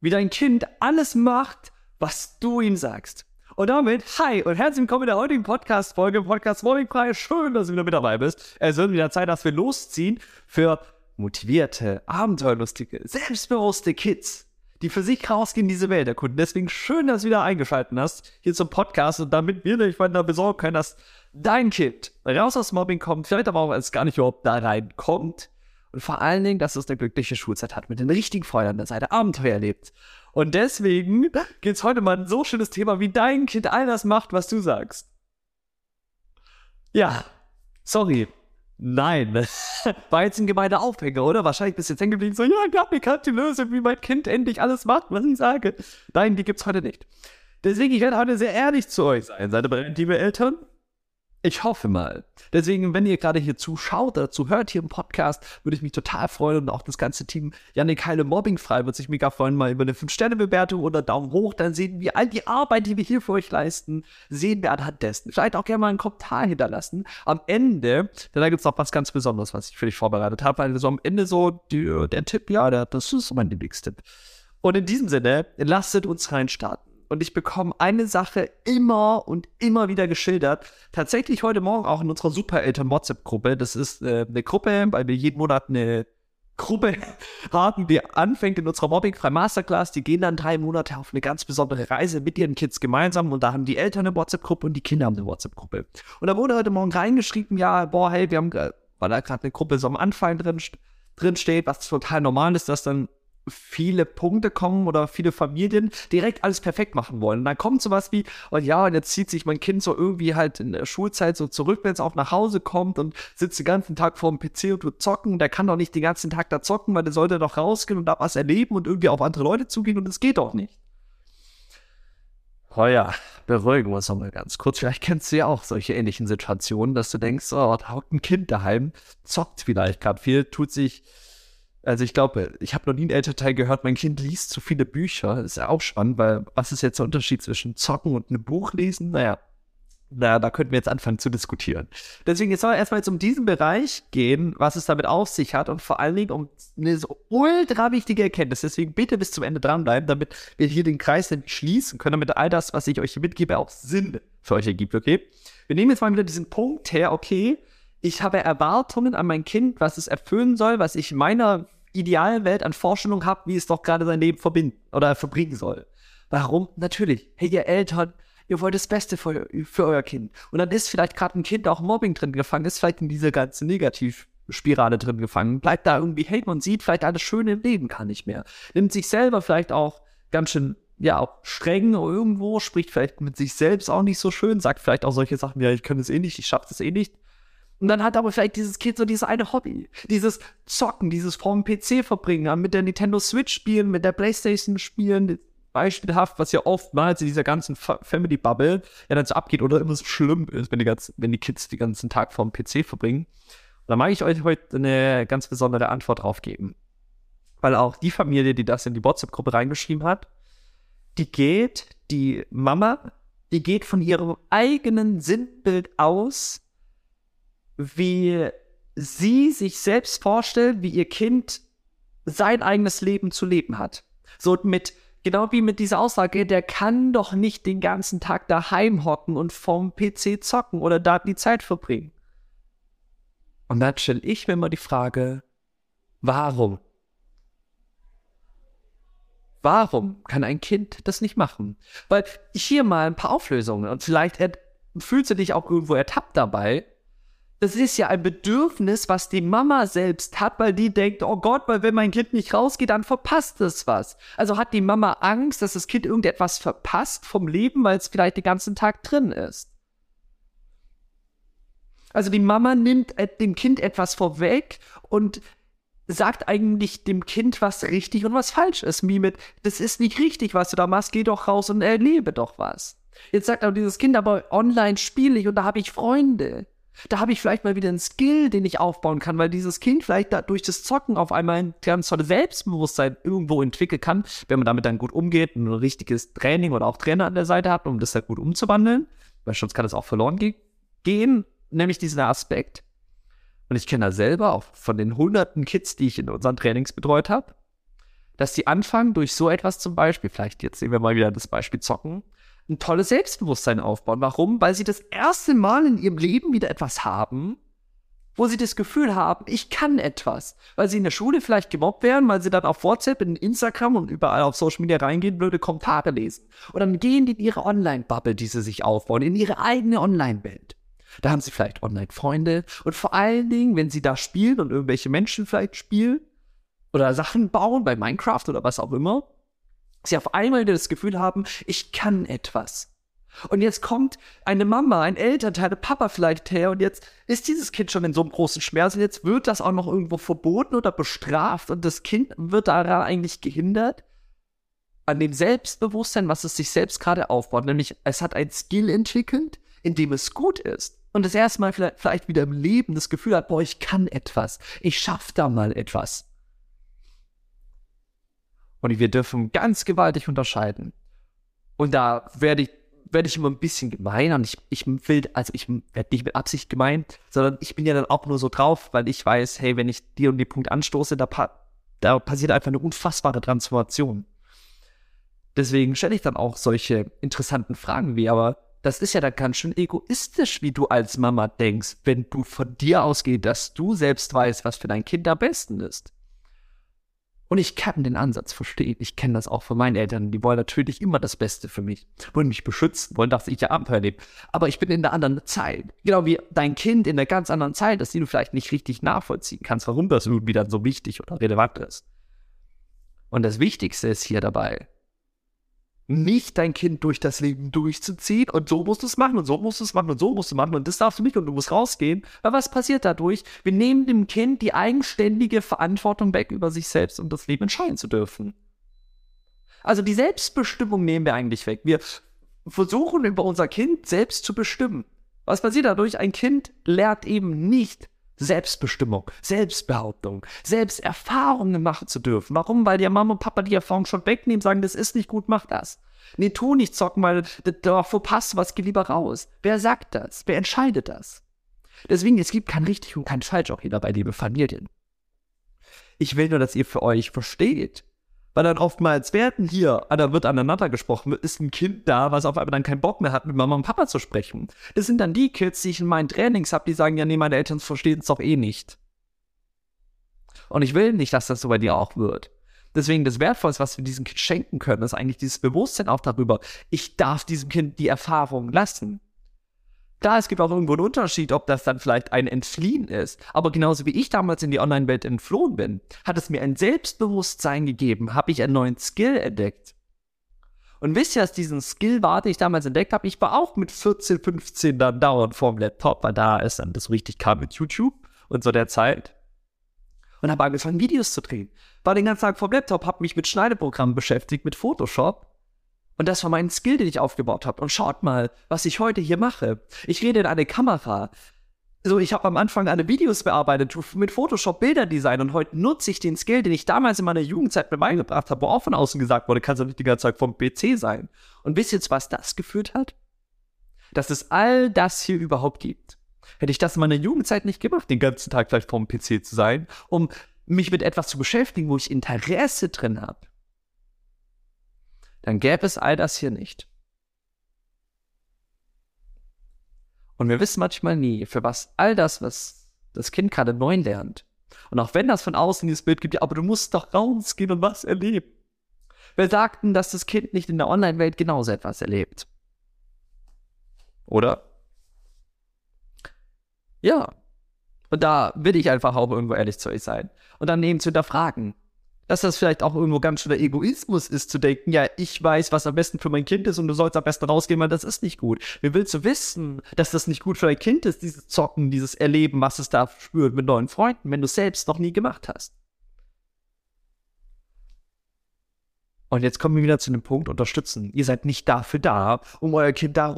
wie dein Kind alles macht, was du ihm sagst. Und damit, hi und herzlich willkommen in der heutigen Podcast-Folge, Podcast Morningfrei. Schön, dass du wieder mit dabei bist. Es wird wieder Zeit, dass wir losziehen für motivierte, abenteuerlustige, selbstbewusste Kids, die für sich rausgehen diese Welt erkunden. Deswegen schön, dass du wieder eingeschaltet hast hier zum Podcast und damit wir dich weiter besorgen können, dass dein Kind raus aus Mobbing kommt, vielleicht aber auch als gar nicht überhaupt da reinkommt und vor allen Dingen, dass es eine glückliche Schulzeit hat, mit den richtigen Freunden an der Seite Abenteuer erlebt. Und deswegen geht es heute mal ein so schönes Thema, wie dein Kind all das macht, was du sagst. Ja, sorry. Nein, war jetzt ein gemeiner Aufhänger, oder? Wahrscheinlich bist du jetzt hängen geblieben, so, ja, ich hab eine die Lösung, wie mein Kind endlich alles macht, was ich sage. Nein, die gibt's heute nicht. Deswegen, ich werde heute sehr ehrlich zu euch sein, ihr bereit, liebe Eltern? Ich hoffe mal. Deswegen, wenn ihr gerade hier zuschaut oder zuhört hier im Podcast, würde ich mich total freuen und auch das ganze Team Janik Heile Mobbingfrei wird sich mega freuen, mal über eine 5-Sterne-Bewertung oder Daumen hoch. Dann sehen wir all die Arbeit, die wir hier für euch leisten, sehen wir anhand dessen. Vielleicht auch gerne mal einen Kommentar hinterlassen. Am Ende, denn da gibt es noch was ganz Besonderes, was ich für dich vorbereitet habe, weil so am Ende so die, der Tipp, ja, der, das ist mein Lieblingstipp. Und in diesem Sinne, lasst uns reinstarten und ich bekomme eine Sache immer und immer wieder geschildert. Tatsächlich heute Morgen auch in unserer Supereltern-WhatsApp-Gruppe. Das ist äh, eine Gruppe, weil wir jeden Monat eine Gruppe haben, die anfängt in unserer Mobbing-Frei Masterclass. Die gehen dann drei Monate auf eine ganz besondere Reise mit ihren Kids gemeinsam und da haben die Eltern eine WhatsApp-Gruppe und die Kinder haben eine WhatsApp-Gruppe. Und da wurde heute Morgen reingeschrieben, ja, boah, hey, wir haben, weil da gerade eine Gruppe so am Anfang drin, drin steht, was total normal ist, dass dann viele Punkte kommen oder viele Familien direkt alles perfekt machen wollen. Und dann kommt sowas wie, und ja, und jetzt zieht sich mein Kind so irgendwie halt in der Schulzeit so zurück, wenn es auch nach Hause kommt und sitzt den ganzen Tag vor dem PC und tut zocken. Der kann doch nicht den ganzen Tag da zocken, weil der sollte doch rausgehen und da was erleben und irgendwie auf andere Leute zugehen und es geht doch nicht. Oh ja, beruhigen wir uns nochmal ganz kurz. Vielleicht kennst du ja auch solche ähnlichen Situationen, dass du denkst, oh, da hockt ein Kind daheim, zockt vielleicht gerade viel, tut sich also ich glaube, ich habe noch nie einen Elternteil gehört, mein Kind liest zu viele Bücher. Ist ja auch spannend, weil was ist jetzt der Unterschied zwischen Zocken und einem Buch lesen? Naja, na, da könnten wir jetzt anfangen zu diskutieren. Deswegen jetzt soll erstmal jetzt um diesen Bereich gehen, was es damit auf sich hat und vor allen Dingen um eine so ultra wichtige Erkenntnis. Deswegen bitte bis zum Ende dranbleiben, damit wir hier den Kreis nämlich schließen können, damit all das, was ich euch hier mitgebe, auch Sinn für euch ergibt, okay? Wir nehmen jetzt mal wieder diesen Punkt her, okay, ich habe Erwartungen an mein Kind, was es erfüllen soll, was ich meiner idealen Welt an Vorstellung habe, wie es doch gerade sein Leben verbinden oder verbringen soll. Warum? Natürlich. Hey, ihr Eltern, ihr wollt das Beste für, für euer Kind. Und dann ist vielleicht gerade ein Kind auch Mobbing drin gefangen, ist vielleicht in dieser ganzen Negativspirale drin gefangen, bleibt da irgendwie hängen und sieht vielleicht alles Schöne im Leben gar nicht mehr. Nimmt sich selber vielleicht auch ganz schön, ja, auch streng irgendwo, spricht vielleicht mit sich selbst auch nicht so schön, sagt vielleicht auch solche Sachen, ja, ich kann es eh nicht, ich schaffe das eh nicht. Und dann hat aber vielleicht dieses Kind so dieses eine Hobby. Dieses Zocken, dieses vorm PC verbringen, mit der Nintendo Switch spielen, mit der Playstation spielen. Beispielhaft, was ja oftmals in dieser ganzen Family Bubble ja dann so abgeht oder immer so schlimm ist, wenn die, ganzen, wenn die Kids den ganzen Tag vorm PC verbringen. Da mag ich euch heute eine ganz besondere Antwort drauf geben. Weil auch die Familie, die das in die WhatsApp-Gruppe reingeschrieben hat, die geht, die Mama, die geht von ihrem eigenen Sinnbild aus, wie sie sich selbst vorstellt, wie ihr Kind sein eigenes Leben zu leben hat. So mit, genau wie mit dieser Aussage, der kann doch nicht den ganzen Tag daheim hocken und vom PC zocken oder da die Zeit verbringen. Und dann stelle ich mir immer die Frage, warum? Warum kann ein Kind das nicht machen? Weil hier mal ein paar Auflösungen und vielleicht fühlst du dich auch irgendwo ertappt dabei, das ist ja ein Bedürfnis, was die Mama selbst hat, weil die denkt, oh Gott, weil wenn mein Kind nicht rausgeht, dann verpasst es was. Also hat die Mama Angst, dass das Kind irgendetwas verpasst vom Leben, weil es vielleicht den ganzen Tag drin ist. Also die Mama nimmt dem Kind etwas vorweg und sagt eigentlich dem Kind, was richtig und was falsch ist. Wie mit, das ist nicht richtig, was du da machst, geh doch raus und erlebe doch was. Jetzt sagt aber dieses Kind, aber online spiele ich und da habe ich Freunde. Da habe ich vielleicht mal wieder einen Skill, den ich aufbauen kann, weil dieses Kind vielleicht da durch das Zocken auf einmal ein ganz tolles Selbstbewusstsein irgendwo entwickeln kann, wenn man damit dann gut umgeht und ein richtiges Training oder auch Trainer an der Seite hat, um das dann gut umzuwandeln, weil sonst kann das auch verloren ge gehen, nämlich diesen Aspekt. Und ich kenne da selber auch von den hunderten Kids, die ich in unseren Trainings betreut habe, dass sie anfangen, durch so etwas zum Beispiel, vielleicht jetzt sehen wir mal wieder das Beispiel Zocken, ein tolles Selbstbewusstsein aufbauen. Warum? Weil sie das erste Mal in ihrem Leben wieder etwas haben, wo sie das Gefühl haben, ich kann etwas. Weil sie in der Schule vielleicht gemobbt werden, weil sie dann auf WhatsApp, in Instagram und überall auf Social Media reingehen, blöde Kommentare lesen. Und dann gehen die in ihre Online-Bubble, die sie sich aufbauen, in ihre eigene Online-Welt. Da haben sie vielleicht Online-Freunde und vor allen Dingen, wenn sie da spielen und irgendwelche Menschen vielleicht spielen oder Sachen bauen bei Minecraft oder was auch immer, sie auf einmal das Gefühl haben, ich kann etwas. Und jetzt kommt eine Mama, ein Elternteil, ein Papa vielleicht her und jetzt ist dieses Kind schon in so einem großen Schmerz und jetzt wird das auch noch irgendwo verboten oder bestraft und das Kind wird daran eigentlich gehindert an dem Selbstbewusstsein, was es sich selbst gerade aufbaut. Nämlich es hat ein Skill entwickelt, in dem es gut ist. Und das erste Mal vielleicht, vielleicht wieder im Leben das Gefühl hat, boah, ich kann etwas. Ich schaff da mal etwas. Und wir dürfen ganz gewaltig unterscheiden. Und da werde ich, werde ich immer ein bisschen gemein und ich, ich will, also ich werde nicht mit Absicht gemein, sondern ich bin ja dann auch nur so drauf, weil ich weiß, hey, wenn ich dir und den Punkt anstoße, da, pa da passiert einfach eine unfassbare Transformation. Deswegen stelle ich dann auch solche interessanten Fragen wie, aber das ist ja dann ganz schön egoistisch, wie du als Mama denkst, wenn du von dir ausgehst, dass du selbst weißt, was für dein Kind am besten ist. Und ich kann den Ansatz verstehen. Ich kenne das auch von meinen Eltern. Die wollen natürlich immer das Beste für mich. Wollen mich beschützen, wollen, dass ich ja Abenteuer lebe. Aber ich bin in der anderen Zeit. Genau wie dein Kind in der ganz anderen Zeit ist, die du vielleicht nicht richtig nachvollziehen kannst, warum das irgendwie dann so wichtig oder relevant ist. Und das Wichtigste ist hier dabei, nicht dein Kind durch das Leben durchzuziehen und so musst du es machen und so musst du es machen und so musst du machen und das darfst du nicht und du musst rausgehen. Weil was passiert dadurch? Wir nehmen dem Kind die eigenständige Verantwortung weg, über sich selbst und das Leben entscheiden zu dürfen. Also die Selbstbestimmung nehmen wir eigentlich weg. Wir versuchen über unser Kind selbst zu bestimmen. Was passiert dadurch? Ein Kind lernt eben nicht Selbstbestimmung, Selbstbehauptung, Selbsterfahrungen machen zu dürfen. Warum? Weil dir Mama und Papa die Erfahrung schon wegnehmen, sagen, das ist nicht gut, mach das. Nee, tu nicht zocken, weil da verpasst was, geh lieber raus. Wer sagt das? Wer entscheidet das? Deswegen, es gibt kein richtig und kein falsch auch hier dabei, liebe Familien. Ich will nur, dass ihr für euch versteht, weil dann oftmals werden hier, da wird aneinander gesprochen, ist ein Kind da, was auf einmal dann keinen Bock mehr hat, mit Mama und Papa zu sprechen. Das sind dann die Kids, die ich in meinen Trainings habe, die sagen, ja, nee, meine Eltern verstehen es doch eh nicht. Und ich will nicht, dass das so bei dir auch wird. Deswegen das Wertvollste, was wir diesem Kind schenken können, ist eigentlich dieses Bewusstsein auch darüber, ich darf diesem Kind die Erfahrung lassen. Klar, es gibt auch irgendwo einen Unterschied, ob das dann vielleicht ein Entfliehen ist. Aber genauso wie ich damals in die Online-Welt entflohen bin, hat es mir ein Selbstbewusstsein gegeben, habe ich einen neuen Skill entdeckt. Und wisst ihr, dass diesen Skill war, den ich damals entdeckt habe? Ich war auch mit 14, 15 dann dauernd vorm Laptop, weil da ist dann das richtig kam mit YouTube und so der Zeit. Und habe angefangen, Videos zu drehen. War den ganzen Tag vorm Laptop, habe mich mit Schneideprogrammen beschäftigt, mit Photoshop und das war mein Skill, den ich aufgebaut habe. Und schaut mal, was ich heute hier mache. Ich rede in eine Kamera. So, ich habe am Anfang eine Videos bearbeitet mit Photoshop Bilderdesign und heute nutze ich den Skill, den ich damals in meiner Jugendzeit mir beigebracht habe, wo auch von außen gesagt wurde, kannst du nicht die ganze Zeit vom PC sein. Und wisst ihr jetzt, was das geführt hat? Dass es all das hier überhaupt gibt. Hätte ich das in meiner Jugendzeit nicht gemacht, den ganzen Tag vielleicht vom PC zu sein, um mich mit etwas zu beschäftigen, wo ich Interesse drin habe, dann gäbe es all das hier nicht. Und wir wissen manchmal nie, für was all das, was das Kind gerade neu lernt. Und auch wenn das von außen dieses Bild gibt, ja, aber du musst doch rausgehen und was erleben. Wir sagten, dass das Kind nicht in der Online-Welt genauso etwas erlebt. Oder? Ja. Und da will ich einfach auch irgendwo ehrlich zu euch sein. Und dann eben zu hinterfragen, dass das vielleicht auch irgendwo ganz schön der Egoismus ist, zu denken, ja, ich weiß, was am besten für mein Kind ist und du sollst am besten rausgehen, weil das ist nicht gut. Mir willst du wissen, dass das nicht gut für dein Kind ist, dieses Zocken, dieses Erleben, was es da spürt mit neuen Freunden, wenn du es selbst noch nie gemacht hast. Und jetzt kommen wir wieder zu dem Punkt, unterstützen. Ihr seid nicht dafür da, um euer Kind da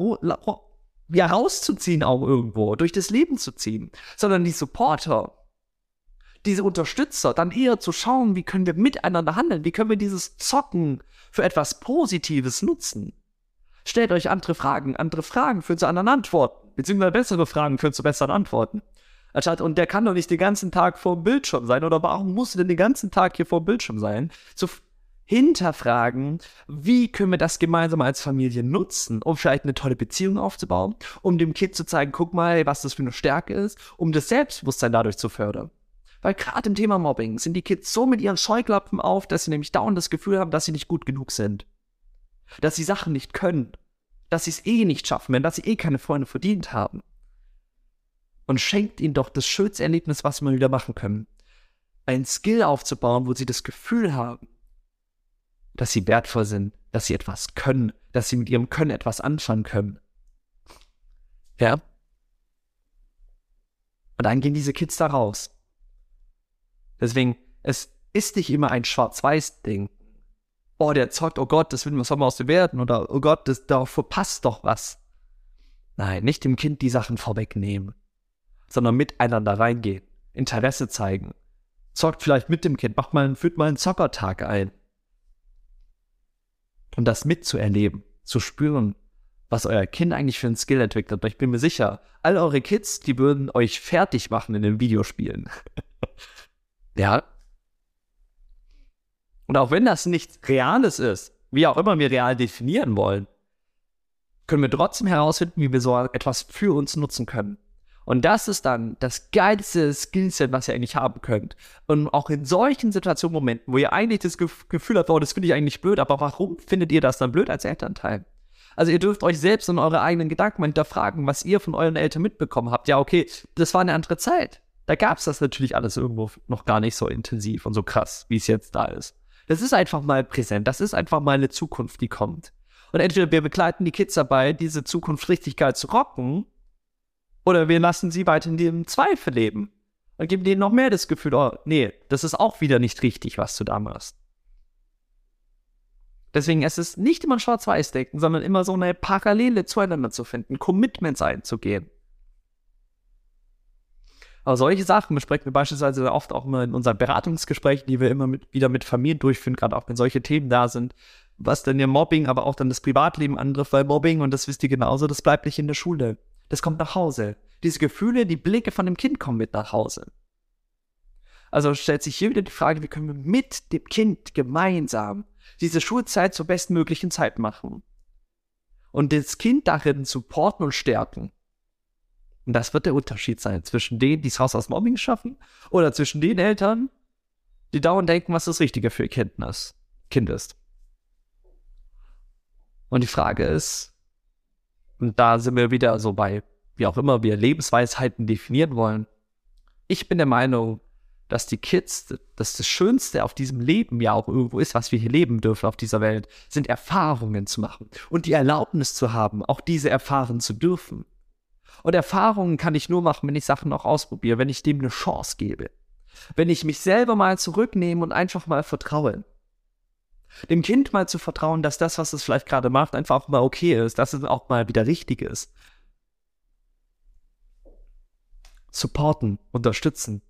ja, rauszuziehen auch irgendwo, durch das Leben zu ziehen, sondern die Supporter, diese Unterstützer, dann eher zu schauen, wie können wir miteinander handeln, wie können wir dieses Zocken für etwas Positives nutzen. Stellt euch andere Fragen, andere Fragen führen zu anderen Antworten, beziehungsweise bessere Fragen führen zu besseren Antworten. Anstatt, und der kann doch nicht den ganzen Tag vor dem Bildschirm sein, oder warum muss er denn den ganzen Tag hier vor dem Bildschirm sein? Zu hinterfragen, wie können wir das gemeinsam als Familie nutzen, um vielleicht eine tolle Beziehung aufzubauen, um dem Kind zu zeigen, guck mal, was das für eine Stärke ist, um das Selbstbewusstsein dadurch zu fördern. Weil gerade im Thema Mobbing sind die Kids so mit ihren Scheuklappen auf, dass sie nämlich dauernd das Gefühl haben, dass sie nicht gut genug sind. Dass sie Sachen nicht können. Dass sie es eh nicht schaffen werden, dass sie eh keine Freunde verdient haben. Und schenkt ihnen doch das schönste Erlebnis, was wir wieder machen können. Ein Skill aufzubauen, wo sie das Gefühl haben, dass sie wertvoll sind, dass sie etwas können, dass sie mit ihrem Können etwas anfangen können. Ja? Und dann gehen diese Kids da raus. Deswegen, es ist nicht immer ein Schwarz-Weiß-Ding. Oh, der zockt, oh Gott, das will man aus dem werden? Oder oh Gott, das, da verpasst doch was. Nein, nicht dem Kind die Sachen vorwegnehmen, sondern miteinander reingehen, Interesse zeigen. Zockt vielleicht mit dem Kind, macht mal, führt mal einen Zockertag ein und das mitzuerleben, zu spüren, was euer Kind eigentlich für ein Skill entwickelt. Und ich bin mir sicher, all eure Kids, die würden euch fertig machen in den Videospielen. ja. Und auch wenn das nichts Reales ist, wie auch immer wir real definieren wollen, können wir trotzdem herausfinden, wie wir so etwas für uns nutzen können. Und das ist dann das geilste Skillset, was ihr eigentlich haben könnt. Und auch in solchen Situationen, Momenten, wo ihr eigentlich das Gefühl habt, oh, das finde ich eigentlich blöd, aber warum findet ihr das dann blöd als Elternteil? Also ihr dürft euch selbst und eure eigenen Gedanken mal hinterfragen, was ihr von euren Eltern mitbekommen habt. Ja, okay, das war eine andere Zeit. Da gab es das natürlich alles irgendwo noch gar nicht so intensiv und so krass, wie es jetzt da ist. Das ist einfach mal präsent. Das ist einfach mal eine Zukunft, die kommt. Und entweder wir begleiten die Kids dabei, diese Zukunft richtig geil zu rocken, oder wir lassen sie weiter in dem Zweifel leben und geben denen noch mehr das Gefühl, oh, nee, das ist auch wieder nicht richtig, was du da machst. Deswegen ist es nicht immer Schwarz-Weiß-Denken, sondern immer so eine Parallele zueinander zu finden, Commitments einzugehen. Aber solche Sachen besprechen wir beispielsweise oft auch immer in unseren Beratungsgesprächen, die wir immer mit, wieder mit Familien durchführen, gerade auch wenn solche Themen da sind, was dann ja Mobbing, aber auch dann das Privatleben antrifft, weil Mobbing, und das wisst ihr genauso, das bleibt nicht in der Schule das kommt nach Hause. Diese Gefühle, die Blicke von dem Kind kommen mit nach Hause. Also stellt sich hier wieder die Frage, wie können wir mit dem Kind gemeinsam diese Schulzeit zur bestmöglichen Zeit machen? Und das Kind darin supporten und stärken. Und das wird der Unterschied sein zwischen denen, die es raus aus Mobbing schaffen, oder zwischen den Eltern, die dauernd denken, was das Richtige für ihr Kind ist. Kind ist. Und die Frage ist, und da sind wir wieder so bei, wie auch immer wir Lebensweisheiten definieren wollen. Ich bin der Meinung, dass die Kids, dass das Schönste auf diesem Leben ja auch irgendwo ist, was wir hier leben dürfen auf dieser Welt, sind Erfahrungen zu machen und die Erlaubnis zu haben, auch diese erfahren zu dürfen. Und Erfahrungen kann ich nur machen, wenn ich Sachen auch ausprobiere, wenn ich dem eine Chance gebe. Wenn ich mich selber mal zurücknehme und einfach mal vertraue. Dem Kind mal zu vertrauen, dass das, was es vielleicht gerade macht, einfach auch mal okay ist, dass es auch mal wieder richtig ist. Supporten, unterstützen.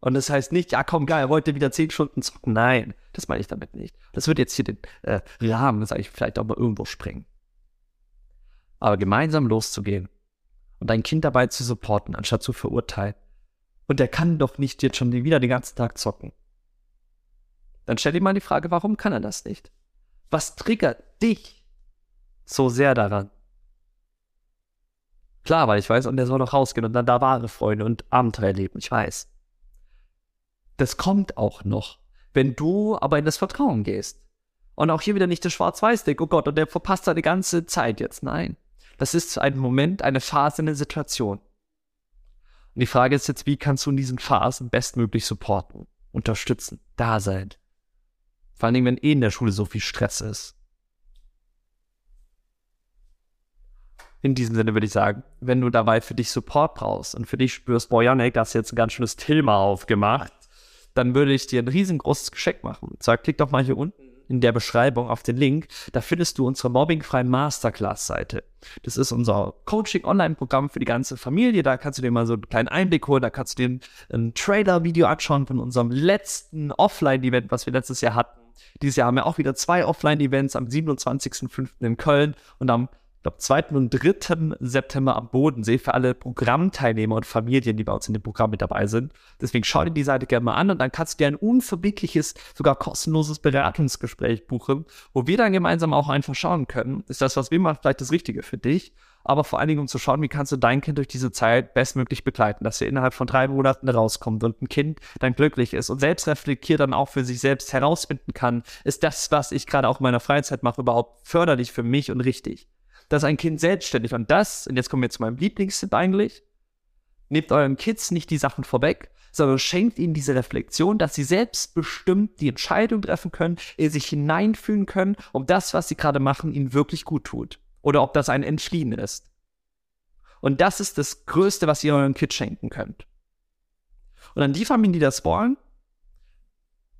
Und das heißt nicht, ja komm, geil, heute wieder zehn Stunden zocken. Nein, das meine ich damit nicht. Das wird jetzt hier den äh, Rahmen, sage ich, vielleicht auch mal irgendwo sprengen. Aber gemeinsam loszugehen und dein Kind dabei zu supporten, anstatt zu verurteilen. Und der kann doch nicht jetzt schon wieder den ganzen Tag zocken. Dann stell dir mal die Frage, warum kann er das nicht? Was triggert dich so sehr daran? Klar, weil ich weiß, und der soll noch rausgehen und dann da wahre Freunde und Abenteuer erleben, ich weiß. Das kommt auch noch, wenn du aber in das Vertrauen gehst. Und auch hier wieder nicht das Schwarz-Weiß-Ding, oh Gott, und der verpasst seine ganze Zeit jetzt. Nein. Das ist ein Moment, eine Phase, eine Situation. Und die Frage ist jetzt, wie kannst du in diesen Phasen bestmöglich supporten, unterstützen, da sein? Vor allen Dingen, wenn eh in der Schule so viel Stress ist. In diesem Sinne würde ich sagen, wenn du dabei für dich Support brauchst und für dich spürst, boah, Janek, das ist jetzt ein ganz schönes Thema aufgemacht, dann würde ich dir ein riesengroßes Geschenk machen. Sag, klick doch mal hier unten in der Beschreibung auf den Link. Da findest du unsere mobbingfreie Masterclass-Seite. Das ist unser Coaching-Online-Programm für die ganze Familie. Da kannst du dir mal so einen kleinen Einblick holen. Da kannst du dir ein, ein Trailer-Video anschauen von unserem letzten Offline-Event, was wir letztes Jahr hatten. Dieses Jahr haben wir auch wieder zwei Offline-Events am 27.05. in Köln und am glaube, 2. und 3. September am Bodensee für alle Programmteilnehmer und Familien, die bei uns in dem Programm mit dabei sind. Deswegen schau dir die Seite gerne mal an und dann kannst du dir ein unverbindliches, sogar kostenloses Beratungsgespräch buchen, wo wir dann gemeinsam auch einfach schauen können, ist das, was wir machen, vielleicht das Richtige für dich aber vor allen Dingen, um zu schauen, wie kannst du dein Kind durch diese Zeit bestmöglich begleiten, dass er innerhalb von drei Monaten rauskommt und ein Kind dann glücklich ist und selbst reflektiert dann auch für sich selbst herausfinden kann, ist das, was ich gerade auch in meiner Freizeit mache, überhaupt förderlich für mich und richtig dass ein Kind selbstständig und das, und jetzt kommen wir zu meinem Lieblingstipp eigentlich, nehmt euren Kids nicht die Sachen vorweg, sondern schenkt ihnen diese Reflexion, dass sie selbstbestimmt die Entscheidung treffen können, ihr sich hineinfühlen können, ob das, was sie gerade machen, ihnen wirklich gut tut. Oder ob das ein Entfliehen ist. Und das ist das Größte, was ihr euren Kids schenken könnt. Und an die Familien, die das wollen,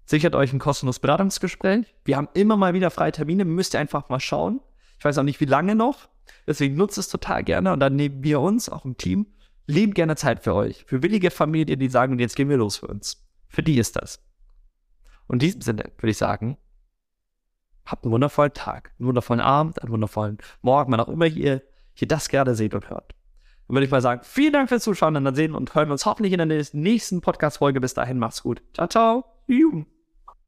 sichert euch ein kostenloses Beratungsgespräch. Wir haben immer mal wieder freie Termine, müsst ihr einfach mal schauen. Ich weiß auch nicht, wie lange noch. Deswegen nutzt es total gerne und dann nehmen wir uns, auch im Team, lieben gerne Zeit für euch. Für willige Familien, die sagen, jetzt gehen wir los für uns. Für die ist das. Und in diesem Sinne würde ich sagen, habt einen wundervollen Tag, einen wundervollen Abend, einen wundervollen Morgen, wann auch immer ihr hier das gerade seht und hört. Dann würde ich mal sagen, vielen Dank fürs Zuschauen und dann sehen und hören wir uns hoffentlich in der nächsten Podcast-Folge. Bis dahin, macht's gut. Ciao, ciao. Juhu.